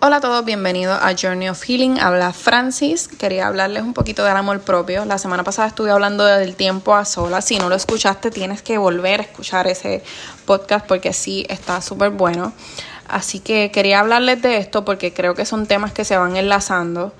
Hola a todos, bienvenidos a Journey of Healing. Habla Francis. Quería hablarles un poquito del amor propio. La semana pasada estuve hablando del tiempo a solas. Si no lo escuchaste, tienes que volver a escuchar ese podcast porque sí está súper bueno. Así que quería hablarles de esto porque creo que son temas que se van enlazando.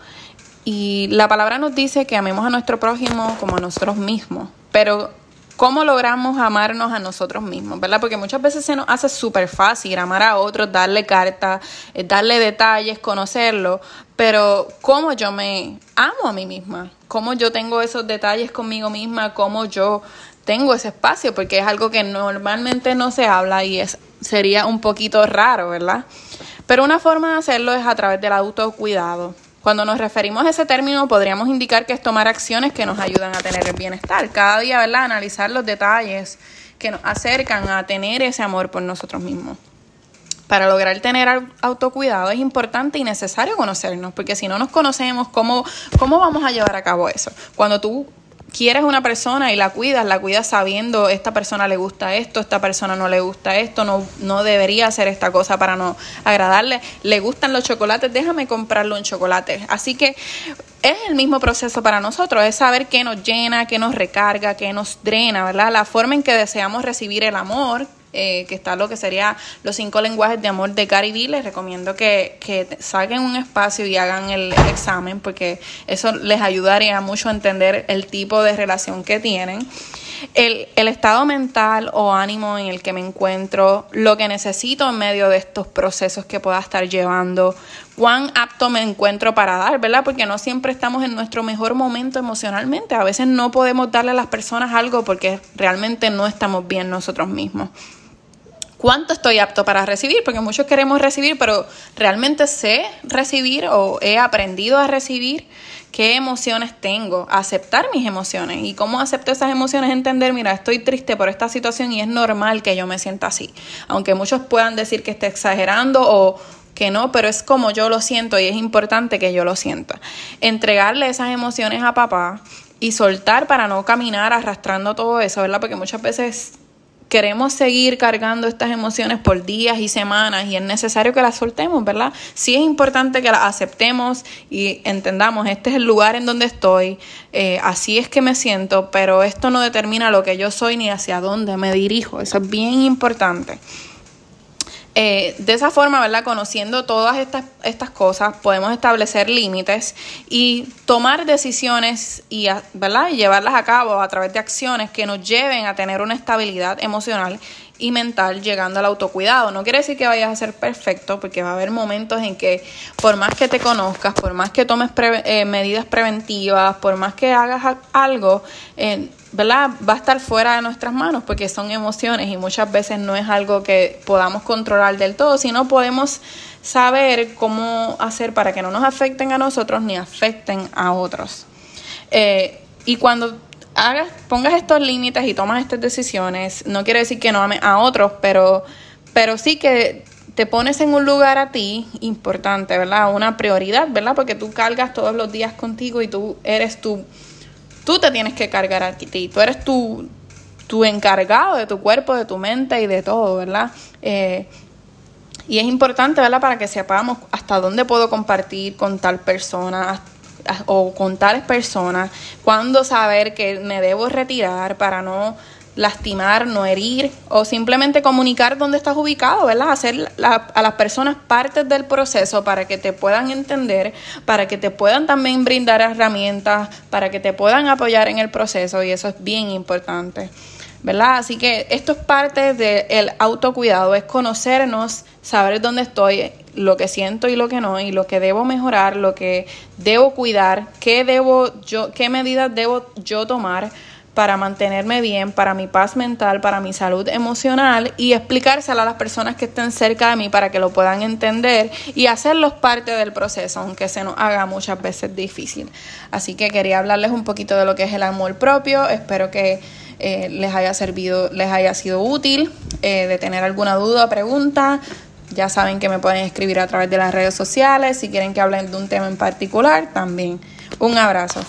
Y la palabra nos dice que amemos a nuestro prójimo como a nosotros mismos. Pero cómo logramos amarnos a nosotros mismos, ¿verdad? Porque muchas veces se nos hace súper fácil amar a otros, darle cartas, eh, darle detalles, conocerlo, pero cómo yo me amo a mí misma, cómo yo tengo esos detalles conmigo misma, cómo yo tengo ese espacio, porque es algo que normalmente no se habla y es sería un poquito raro, ¿verdad? Pero una forma de hacerlo es a través del autocuidado. Cuando nos referimos a ese término, podríamos indicar que es tomar acciones que nos ayudan a tener el bienestar. Cada día, ¿verdad? Analizar los detalles que nos acercan a tener ese amor por nosotros mismos. Para lograr tener autocuidado es importante y necesario conocernos, porque si no nos conocemos, ¿cómo, cómo vamos a llevar a cabo eso? Cuando tú quieres una persona y la cuidas, la cuidas sabiendo esta persona le gusta esto, esta persona no le gusta esto, no, no debería hacer esta cosa para no agradarle, le gustan los chocolates, déjame comprarle un chocolate. Así que es el mismo proceso para nosotros, es saber qué nos llena, qué nos recarga, qué nos drena, ¿verdad? La forma en que deseamos recibir el amor, eh, que está lo que sería los cinco lenguajes de amor de Gary Vee. Les recomiendo que, que saquen un espacio y hagan el, examen porque eso les ayudaría mucho a entender el tipo de relación que tienen. El, el, estado mental o ánimo en el que me encuentro, lo que necesito en medio de estos procesos que pueda estar llevando, cuán apto me encuentro para dar, ¿verdad? Porque no siempre estamos en nuestro mejor momento emocionalmente. A veces no podemos darle a las personas algo porque realmente no estamos bien nosotros mismos. Cuánto estoy apto para recibir, porque muchos queremos recibir, pero realmente sé recibir o he aprendido a recibir qué emociones tengo, aceptar mis emociones. Y cómo acepto esas emociones, entender, mira, estoy triste por esta situación y es normal que yo me sienta así, aunque muchos puedan decir que esté exagerando o que no, pero es como yo lo siento y es importante que yo lo sienta. Entregarle esas emociones a papá y soltar para no caminar arrastrando todo eso, ¿verdad? Porque muchas veces queremos seguir cargando estas emociones por días y semanas y es necesario que las soltemos, ¿verdad? Sí es importante que las aceptemos y entendamos, este es el lugar en donde estoy, eh, así es que me siento, pero esto no determina lo que yo soy ni hacia dónde me dirijo, eso es bien importante. Eh, de esa forma, ¿verdad? Conociendo todas estas, estas cosas, podemos establecer límites y tomar decisiones y, ¿verdad? y llevarlas a cabo a través de acciones que nos lleven a tener una estabilidad emocional y mental llegando al autocuidado. No quiere decir que vayas a ser perfecto, porque va a haber momentos en que por más que te conozcas, por más que tomes eh, medidas preventivas, por más que hagas algo, eh, ¿verdad? Va a estar fuera de nuestras manos porque son emociones y muchas veces no es algo que podamos controlar del todo, sino podemos saber cómo hacer para que no nos afecten a nosotros ni afecten a otros. Eh, y cuando hagas, pongas estos límites y tomas estas decisiones, no quiere decir que no ames a otros, pero, pero sí que te pones en un lugar a ti importante, ¿verdad? Una prioridad, ¿verdad? Porque tú cargas todos los días contigo y tú eres tú, tú te tienes que cargar a ti, tú eres tu, tu encargado de tu cuerpo, de tu mente y de todo, ¿verdad? Eh, y es importante, ¿verdad? Para que sepamos hasta dónde puedo compartir con tal persona, o con tales personas, cuándo saber que me debo retirar para no lastimar, no herir o simplemente comunicar dónde estás ubicado, ¿verdad? Hacer a las personas partes del proceso para que te puedan entender, para que te puedan también brindar herramientas, para que te puedan apoyar en el proceso y eso es bien importante. ¿Verdad? Así que esto es parte del autocuidado, es conocernos, saber dónde estoy, lo que siento y lo que no, y lo que debo mejorar, lo que debo cuidar, qué debo yo, qué medidas debo yo tomar para mantenerme bien, para mi paz mental, para mi salud emocional y explicárselo a las personas que estén cerca de mí para que lo puedan entender y hacerlos parte del proceso, aunque se nos haga muchas veces difícil. Así que quería hablarles un poquito de lo que es el amor propio, espero que eh, les haya servido, les haya sido útil, eh, de tener alguna duda o pregunta. Ya saben que me pueden escribir a través de las redes sociales. Si quieren que hablen de un tema en particular, también. Un abrazo.